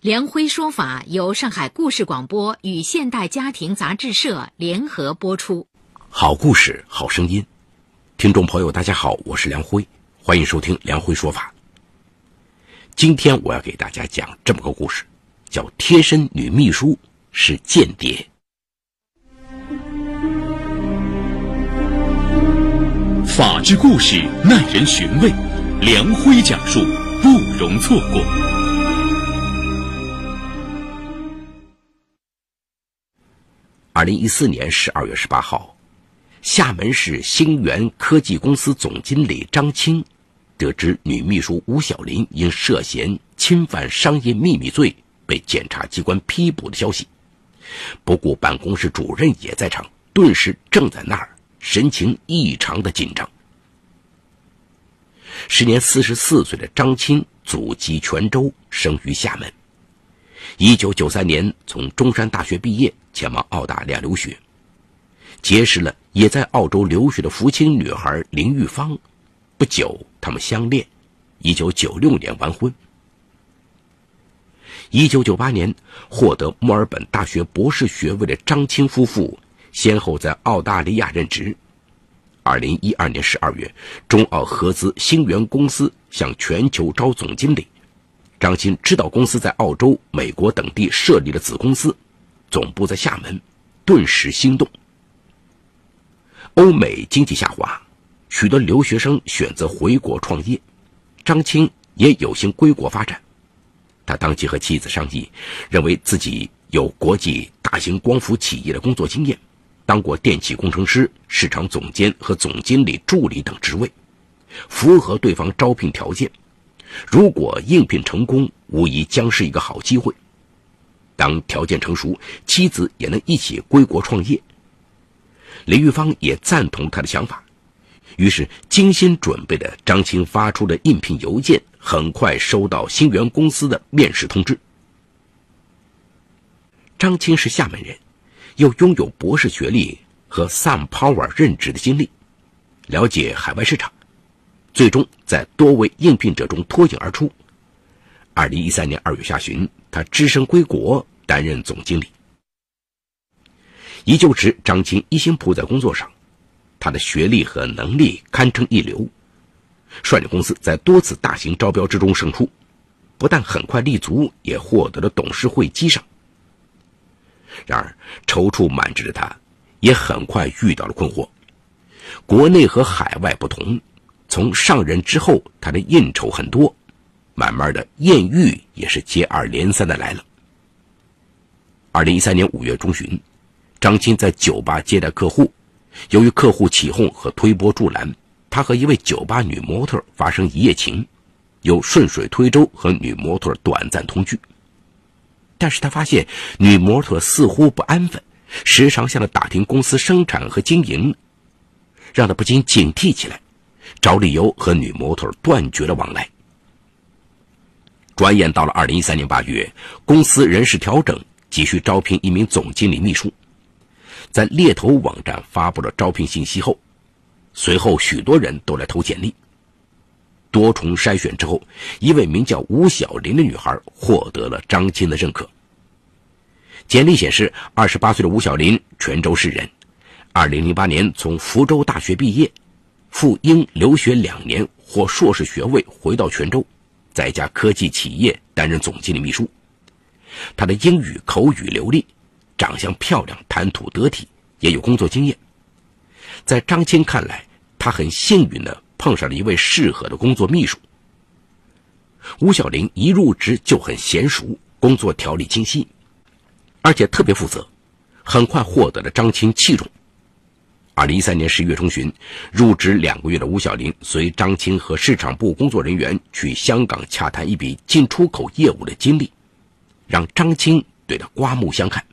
梁辉说法由上海故事广播与现代家庭杂志社联合播出。好故事，好声音，听众朋友，大家好，我是梁辉，欢迎收听梁辉说法。今天我要给大家讲这么个故事，叫《贴身女秘书是间谍》。法治故事耐人寻味，梁辉讲述不容错过。二零一四年十二月十八号，厦门市星源科技公司总经理张青得知女秘书吴小林因涉嫌侵犯商业秘密罪被检察机关批捕的消息，不顾办公室主任也在场，顿时正在那儿，神情异常的紧张。时年四十四岁的张青，祖籍泉州，生于厦门。一九九三年从中山大学毕业，前往澳大利亚留学，结识了也在澳洲留学的福清女孩林玉芳。不久，他们相恋。一九九六年完婚。一九九八年获得墨尔本大学博士学位的张青夫妇，先后在澳大利亚任职。二零一二年十二月，中澳合资星源公司向全球招总经理。张青知道公司在澳洲、美国等地设立了子公司，总部在厦门，顿时心动。欧美经济下滑，许多留学生选择回国创业，张青也有心归国发展。他当即和妻子商议，认为自己有国际大型光伏企业的工作经验，当过电气工程师、市场总监和总经理助理等职位，符合对方招聘条件。如果应聘成功，无疑将是一个好机会。当条件成熟，妻子也能一起归国创业。林玉芳也赞同他的想法，于是精心准备的张青发出的应聘邮件，很快收到新源公司的面试通知。张青是厦门人，又拥有博士学历和 Sun Power 任职的经历，了解海外市场。最终在多位应聘者中脱颖而出。二零一三年二月下旬，他只身归国，担任总经理。一就职，张青一心扑在工作上，他的学历和能力堪称一流，率领公司在多次大型招标之中胜出，不但很快立足，也获得了董事会机上。然而，踌躇满志的他，也很快遇到了困惑。国内和海外不同。从上任之后，他的应酬很多，慢慢的艳遇也是接二连三的来了。二零一三年五月中旬，张青在酒吧接待客户，由于客户起哄和推波助澜，他和一位酒吧女模特发生一夜情，又顺水推舟和女模特短暂同居。但是他发现女模特似乎不安分，时常向他打听公司生产和经营，让他不禁警惕起来。找理由和女模特断绝了往来。转眼到了二零一三年八月，公司人事调整，急需招聘一名总经理秘书。在猎头网站发布了招聘信息后，随后许多人都来投简历。多重筛选之后，一位名叫吴小林的女孩获得了张青的认可。简历显示，二十八岁的吴小林，泉州市人，二零零八年从福州大学毕业。赴英留学两年，获硕士学位，回到泉州，在一家科技企业担任总经理秘书。他的英语口语流利，长相漂亮，谈吐得体，也有工作经验。在张青看来，他很幸运的碰上了一位适合的工作秘书。吴小玲一入职就很娴熟，工作条理清晰，而且特别负责，很快获得了张青器重。二零一三年十一月中旬，入职两个月的吴小林随张青和市场部工作人员去香港洽谈一笔进出口业务的经历，让张青对他刮目相看。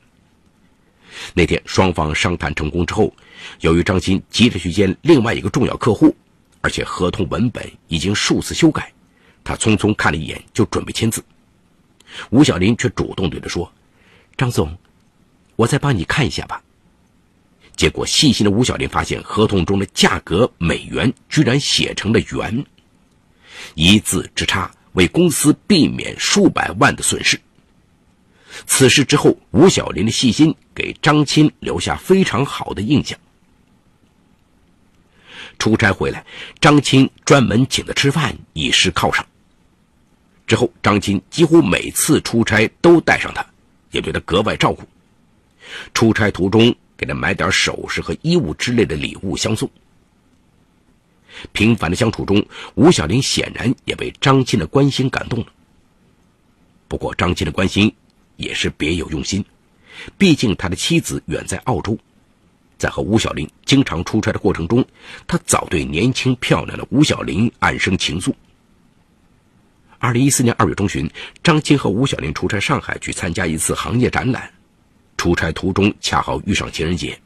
那天双方商谈成功之后，由于张青急着去见另外一个重要客户，而且合同文本已经数次修改，他匆匆看了一眼就准备签字。吴小林却主动对他说：“张总，我再帮你看一下吧。”结果细心的吴小林发现，合同中的价格美元居然写成了元，一字之差为公司避免数百万的损失。此事之后，吴小林的细心给张钦留下非常好的印象。出差回来，张钦专门请他吃饭，以示犒赏。之后，张钦几乎每次出差都带上他，也对他格外照顾。出差途中，给他买点首饰和衣物之类的礼物相送。平凡的相处中，吴小林显然也被张钦的关心感动了。不过，张钦的关心。也是别有用心，毕竟他的妻子远在澳洲，在和吴小林经常出差的过程中，他早对年轻漂亮的吴小林暗生情愫。二零一四年二月中旬，张青和吴小林出差上海去参加一次行业展览，出差途中恰好遇上情人节，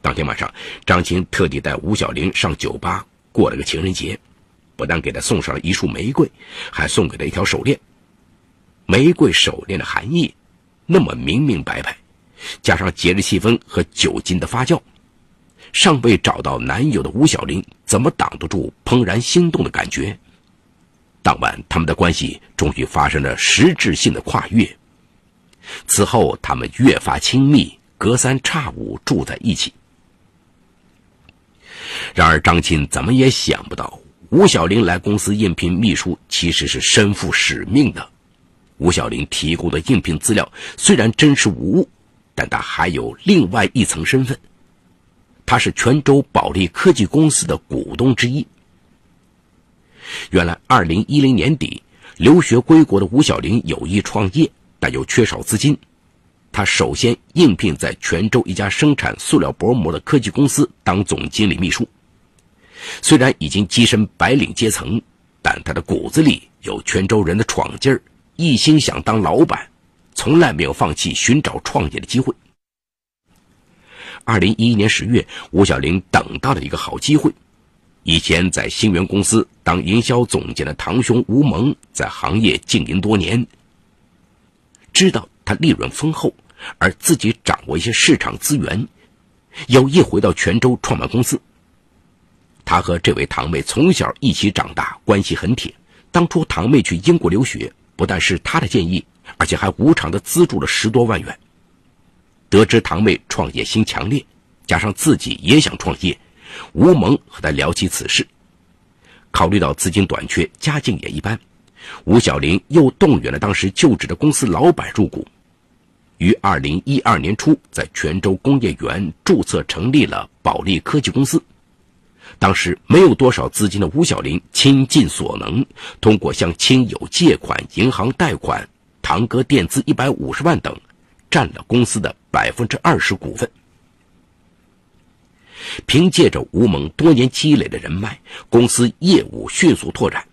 当天晚上，张青特地带吴小玲上酒吧过了个情人节，不但给她送上了一束玫瑰，还送给她一条手链。玫瑰手链的含义，那么明明白白，加上节日气氛和酒精的发酵，尚未找到男友的吴小玲怎么挡得住怦然心动的感觉？当晚，他们的关系终于发生了实质性的跨越。此后，他们越发亲密，隔三差五住在一起。然而，张钦怎么也想不到，吴小玲来公司应聘秘书，其实是身负使命的。吴小林提供的应聘资料虽然真实无误，但他还有另外一层身份，他是泉州保利科技公司的股东之一。原来，二零一零年底留学归国的吴小林有意创业，但又缺少资金，他首先应聘在泉州一家生产塑料薄膜的科技公司当总经理秘书。虽然已经跻身白领阶层，但他的骨子里有泉州人的闯劲儿。一心想当老板，从来没有放弃寻找创业的机会。二零一一年十月，吴小玲等到了一个好机会。以前在新源公司当营销总监的堂兄吴蒙，在行业经营多年，知道他利润丰厚，而自己掌握一些市场资源，有意回到泉州创办公司。他和这位堂妹从小一起长大，关系很铁。当初堂妹去英国留学。不但是他的建议，而且还无偿的资助了十多万元。得知堂妹创业心强烈，加上自己也想创业，吴蒙和他聊起此事。考虑到资金短缺，家境也一般，吴小林又动员了当时就职的公司老板入股，于二零一二年初在泉州工业园注册成立了保利科技公司。当时没有多少资金的吴小林倾尽所能，通过向亲友借款、银行贷款、堂哥垫资一百五十万等，占了公司的百分之二十股份。凭借着吴猛多年积累的人脉，公司业务迅速拓展。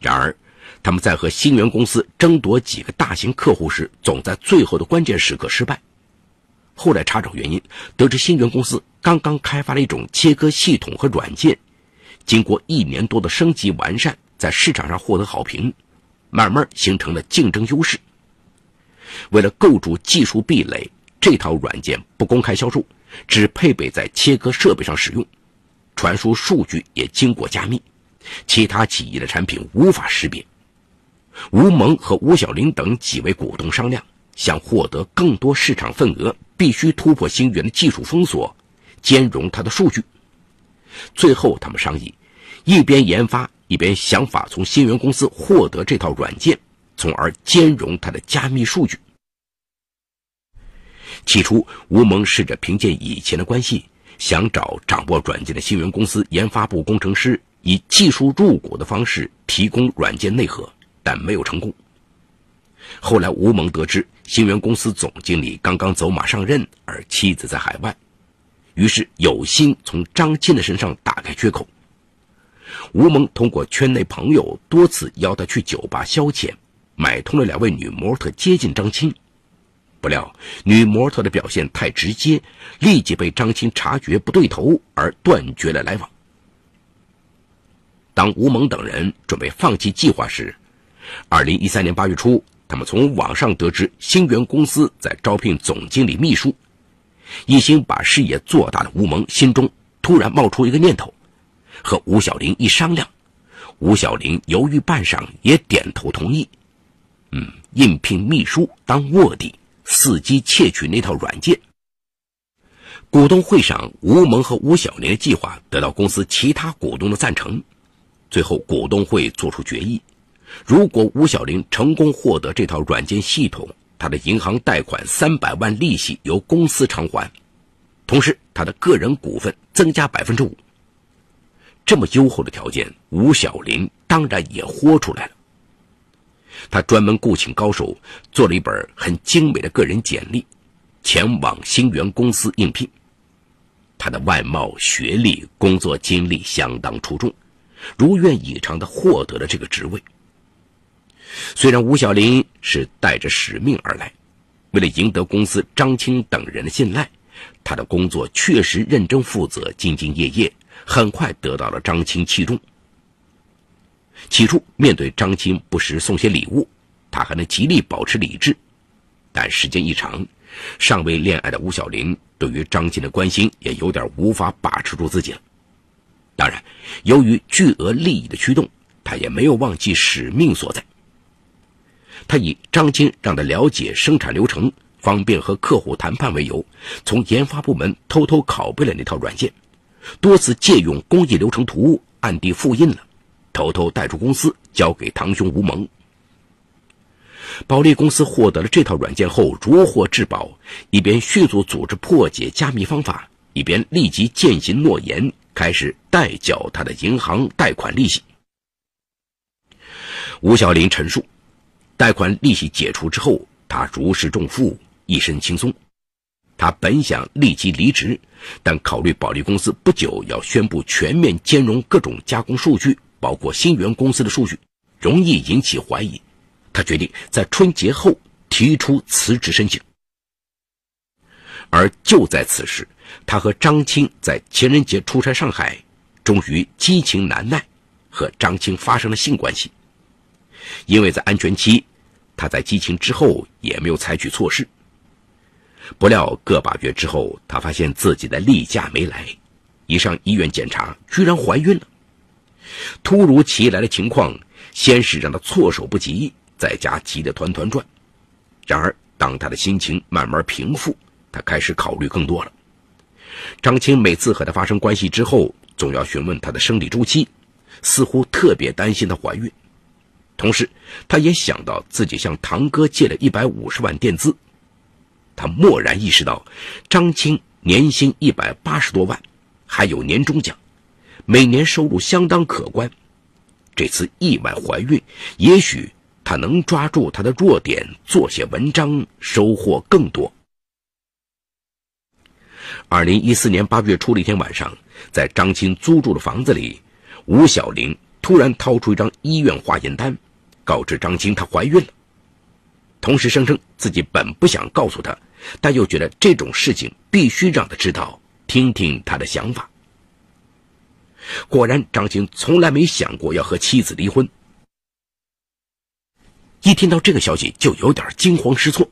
然而，他们在和新源公司争夺几个大型客户时，总在最后的关键时刻失败。后来查找原因，得知新源公司刚刚开发了一种切割系统和软件，经过一年多的升级完善，在市场上获得好评，慢慢形成了竞争优势。为了构筑技术壁垒，这套软件不公开销售，只配备在切割设备上使用，传输数据也经过加密，其他企业的产品无法识别。吴蒙和吴小林等几位股东商量。想获得更多市场份额，必须突破星源的技术封锁，兼容它的数据。最后，他们商议，一边研发，一边想法从星源公司获得这套软件，从而兼容它的加密数据。起初，吴蒙试着凭借以前的关系，想找掌握软件的星源公司研发部工程师，以技术入股的方式提供软件内核，但没有成功。后来，吴蒙得知星源公司总经理刚刚走马上任，而妻子在海外，于是有心从张钦的身上打开缺口。吴蒙通过圈内朋友多次邀他去酒吧消遣，买通了两位女模特接近张钦。不料女模特的表现太直接，立即被张青察觉不对头而断绝了来往。当吴蒙等人准备放弃计划时，二零一三年八月初，他们从网上得知星源公司在招聘总经理秘书。一心把事业做大的吴蒙心中突然冒出一个念头，和吴小玲一商量，吴小玲犹豫半晌也点头同意。嗯，应聘秘书当卧底，伺机窃取那套软件。股东会上，吴蒙和吴小玲的计划得到公司其他股东的赞成。最后，股东会作出决议：如果吴小玲成功获得这套软件系统，他的银行贷款三百万利息由公司偿还，同时他的个人股份增加百分之五。这么优厚的条件，吴小林当然也豁出来了。他专门雇请高手做了一本很精美的个人简历，前往星源公司应聘。他的外貌、学历、工作经历相当出众，如愿以偿的获得了这个职位。虽然吴小林是带着使命而来，为了赢得公司张青等人的信赖，他的工作确实认真负责、兢兢业业，很快得到了张青器重。起初，面对张青不时送些礼物，他还能极力保持理智，但时间一长，尚未恋爱的吴小林对于张青的关心也有点无法把持住自己了。当然，由于巨额利益的驱动，他也没有忘记使命所在。他以张金让他了解生产流程、方便和客户谈判为由，从研发部门偷偷拷贝了那套软件，多次借用工艺流程图暗地复印了，偷偷带出公司交给堂兄吴蒙。保利公司获得了这套软件后如获至宝，一边迅速组织破解加密方法，一边立即践行诺言，开始代缴他的银行贷款利息。吴小林陈述。贷款利息解除之后，他如释重负，一身轻松。他本想立即离职，但考虑保利公司不久要宣布全面兼容各种加工数据，包括新源公司的数据，容易引起怀疑。他决定在春节后提出辞职申请。而就在此时，他和张青在情人节出差上海，终于激情难耐，和张青发生了性关系。因为在安全期。他在激情之后也没有采取措施。不料个把月之后，他发现自己的例假没来，一上医院检查，居然怀孕了。突如其来的情况，先是让他措手不及，在家急得团团转。然而，当他的心情慢慢平复，他开始考虑更多了。张青每次和他发生关系之后，总要询问他的生理周期，似乎特别担心她怀孕。同时，他也想到自己向堂哥借了一百五十万垫资，他蓦然意识到，张青年薪一百八十多万，还有年终奖，每年收入相当可观。这次意外怀孕，也许他能抓住他的弱点，做些文章，收获更多。二零一四年八月初的一天晚上，在张青租住的房子里，吴小玲。突然掏出一张医院化验单，告知张青她怀孕了，同时声称自己本不想告诉她，但又觉得这种事情必须让她知道，听听她的想法。果然，张青从来没想过要和妻子离婚。一听到这个消息，就有点惊慌失措。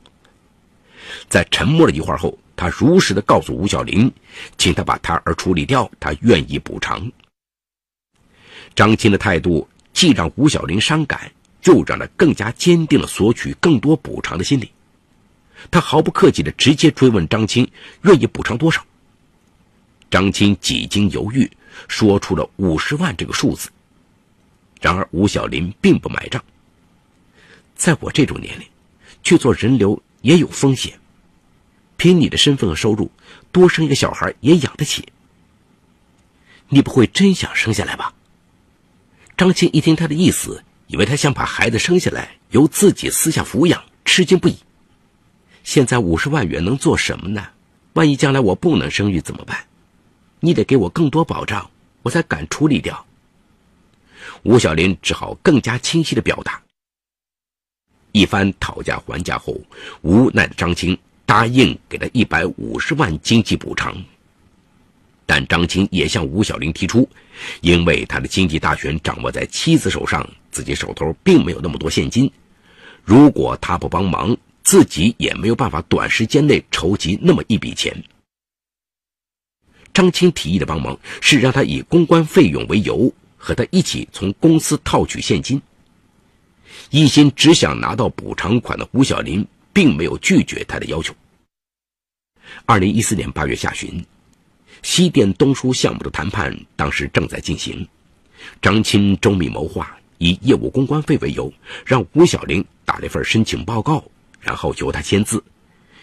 在沉默了一会儿后，他如实的告诉吴小林，请他把胎儿处理掉，他愿意补偿。张青的态度既让吴小玲伤感，又让他更加坚定了索取更多补偿的心理。他毫不客气地直接追问张青愿意补偿多少。张青几经犹豫，说出了五十万这个数字。然而吴小林并不买账。在我这种年龄，去做人流也有风险。凭你的身份和收入，多生一个小孩也养得起。你不会真想生下来吧？张青一听他的意思，以为他想把孩子生下来，由自己私下抚养，吃惊不已。现在五十万元能做什么呢？万一将来我不能生育怎么办？你得给我更多保障，我才敢处理掉。吴小林只好更加清晰的表达：一番讨价还价后，无奈的张青答应给了一百五十万经济补偿。但张青也向吴小林提出，因为他的经济大权掌握在妻子手上，自己手头并没有那么多现金。如果他不帮忙，自己也没有办法短时间内筹集那么一笔钱。张青提议的帮忙是让他以公关费用为由，和他一起从公司套取现金。一心只想拿到补偿款的吴小林，并没有拒绝他的要求。二零一四年八月下旬。西电东输项目的谈判当时正在进行，张青周密谋划，以业务公关费为由，让吴小玲打了一份申请报告，然后由他签字，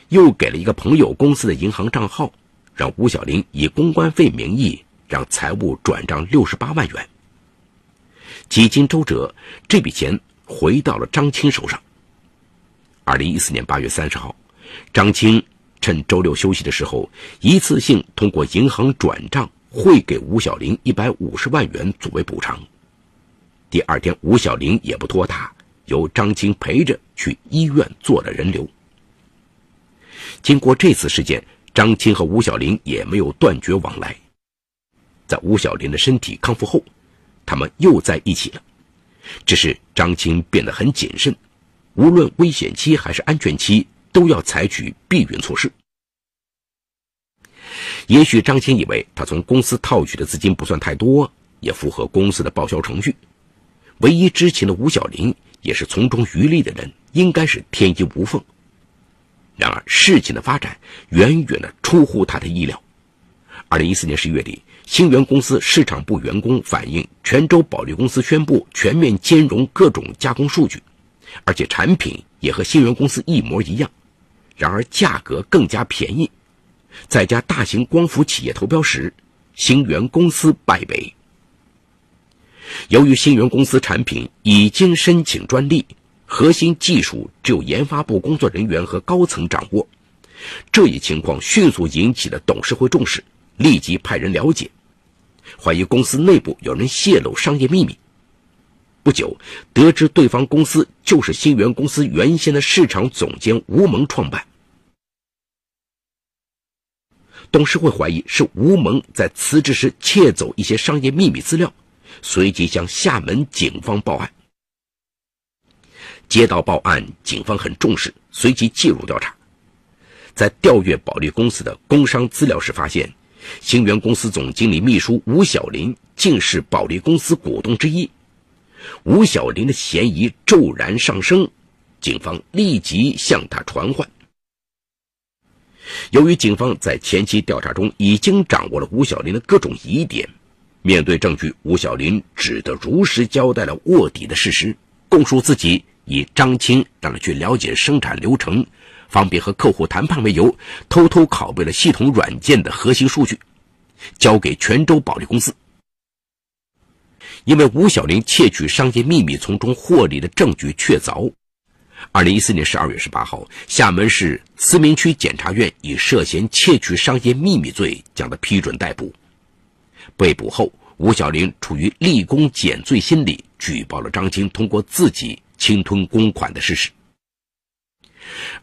又给了一个朋友公司的银行账号，让吴小玲以公关费名义让财务转账六十八万元。几经周折，这笔钱回到了张青手上。二零一四年八月三十号，张青。趁周六休息的时候，一次性通过银行转账汇给吴小玲一百五十万元作为补偿。第二天，吴小玲也不拖沓，由张青陪着去医院做了人流。经过这次事件，张青和吴小玲也没有断绝往来。在吴小玲的身体康复后，他们又在一起了。只是张青变得很谨慎，无论危险期还是安全期。都要采取避孕措施。也许张青以为他从公司套取的资金不算太多，也符合公司的报销程序。唯一知情的吴小林也是从中渔利的人，应该是天衣无缝。然而事情的发展远远的出乎他的意料。二零一四年十一月底，星源公司市场部员工反映，泉州保利公司宣布全面兼容各种加工数据，而且产品也和星源公司一模一样。然而价格更加便宜，在家大型光伏企业投标时，星源公司败北。由于星源公司产品已经申请专利，核心技术只有研发部工作人员和高层掌握，这一情况迅速引起了董事会重视，立即派人了解，怀疑公司内部有人泄露商业秘密。不久，得知对方公司就是星源公司原先的市场总监吴蒙创办。董事会怀疑是吴蒙在辞职时窃走一些商业秘密资料，随即向厦门警方报案。接到报案，警方很重视，随即介入调查。在调阅保利公司的工商资料时，发现星源公司总经理秘书吴小林竟是保利公司股东之一。吴小林的嫌疑骤然上升，警方立即向他传唤。由于警方在前期调查中已经掌握了吴小林的各种疑点，面对证据，吴小林只得如实交代了卧底的事实，供述自己以张青让他去了解生产流程，方便和客户谈判为由，偷偷拷贝了系统软件的核心数据，交给泉州保利公司。因为吴小林窃取商业秘密从中获利的证据确凿，二零一四年十二月十八号，厦门市思明区检察院以涉嫌窃取商业秘密罪将他批准逮捕。被捕后，吴小林出于立功减罪心理，举报了张青通过自己侵吞公款的事实。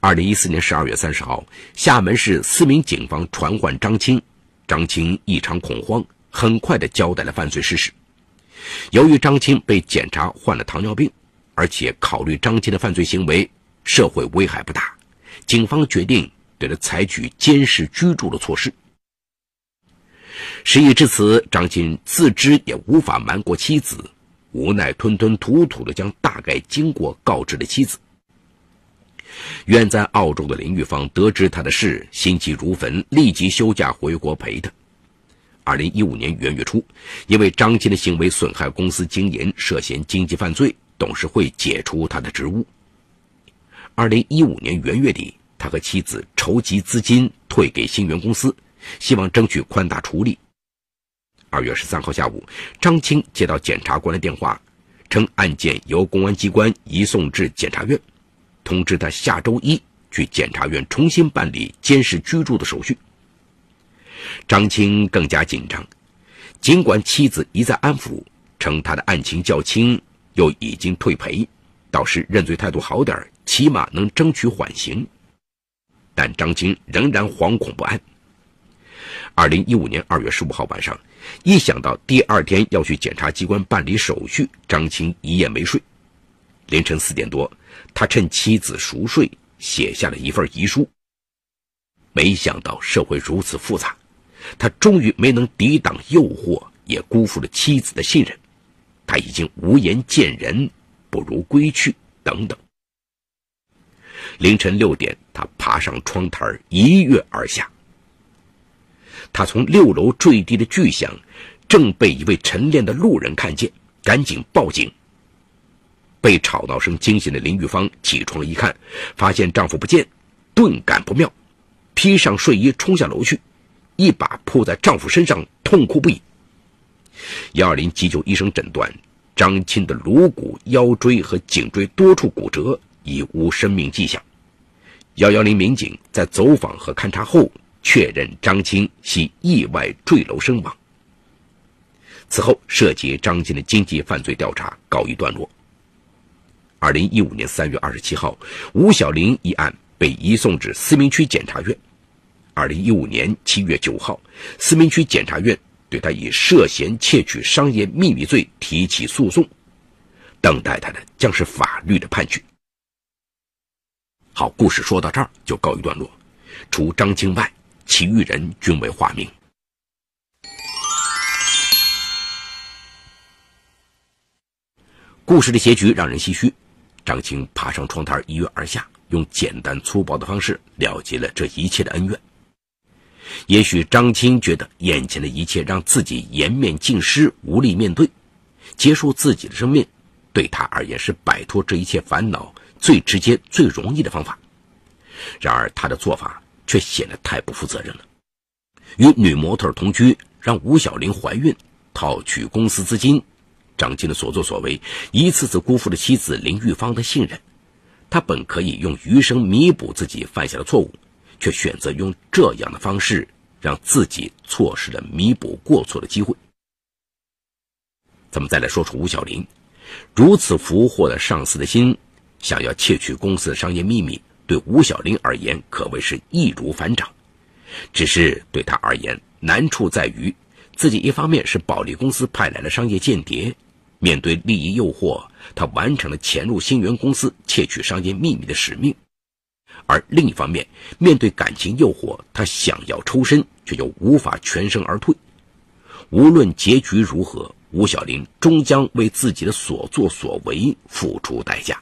二零一四年十二月三十号，厦门市思明警方传唤张青，张青异常恐慌，很快的交代了犯罪事实。由于张青被检查患了糖尿病，而且考虑张青的犯罪行为社会危害不大，警方决定对他采取监视居住的措施。事已至此，张青自知也无法瞒过妻子，无奈吞吞吐吐的将大概经过告知了妻子。远在澳洲的林玉芳得知他的事，心急如焚，立即休假回国陪他。二零一五年元月初，因为张青的行为损害公司经营，涉嫌经济犯罪，董事会解除他的职务。二零一五年元月底，他和妻子筹集资金退给新源公司，希望争取宽大处理。二月十三号下午，张青接到检察官的电话，称案件由公安机关移送至检察院，通知他下周一去检察院重新办理监视居住的手续。张青更加紧张，尽管妻子一再安抚，称他的案情较轻，又已经退赔，倒是认罪态度好点起码能争取缓刑。但张青仍然惶恐不安。二零一五年二月十五号晚上，一想到第二天要去检察机关办理手续，张青一夜没睡。凌晨四点多，他趁妻子熟睡，写下了一份遗书。没想到社会如此复杂，他终于没能抵挡诱惑，也辜负了妻子的信任。他已经无颜见人，不如归去。等等。凌晨六点，他爬上窗台一跃而下。他从六楼坠地的巨响，正被一位晨练的路人看见，赶紧报警。被吵闹声惊醒的林玉芳起床一看，发现丈夫不见，顿感不妙，披上睡衣冲下楼去，一把扑在丈夫身上，痛哭不已。幺二零急救医生诊断，张钦的颅骨、腰椎和颈椎多处骨折，已无生命迹象。幺幺零民警在走访和勘查后，确认张青系意外坠楼身亡。此后，涉及张青的经济犯罪调查告一段落。二零一五年三月二十七号，吴小玲一案被移送至思明区检察院。二零一五年七月九号，思明区检察院对他以涉嫌窃取商业秘密罪提起诉讼，等待他的将是法律的判决。好，故事说到这儿就告一段落。除张青外，其余人均为化名。故事的结局让人唏嘘。张青爬上窗台，一跃而下，用简单粗暴的方式了结了这一切的恩怨。也许张青觉得眼前的一切让自己颜面尽失，无力面对，结束自己的生命，对他而言是摆脱这一切烦恼最直接、最容易的方法。然而他的做法却显得太不负责任了。与女模特同居，让吴小玲怀孕，套取公司资金。张青的所作所为，一次次辜负了妻子林玉芳的信任。他本可以用余生弥补自己犯下的错误，却选择用这样的方式，让自己错失了弥补过错的机会。咱们再来说说吴小林，如此俘获了上司的心，想要窃取公司的商业秘密，对吴小林而言可谓是易如反掌。只是对他而言，难处在于自己一方面是保利公司派来的商业间谍。面对利益诱惑，他完成了潜入新源公司窃取商业秘密的使命；而另一方面，面对感情诱惑，他想要抽身，却又无法全身而退。无论结局如何，吴小林终将为自己的所作所为付出代价。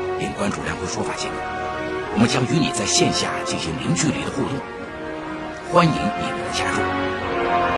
并关注梁辉说法节目。我们将与你在线下进行零距离的互动。欢迎你们的加入。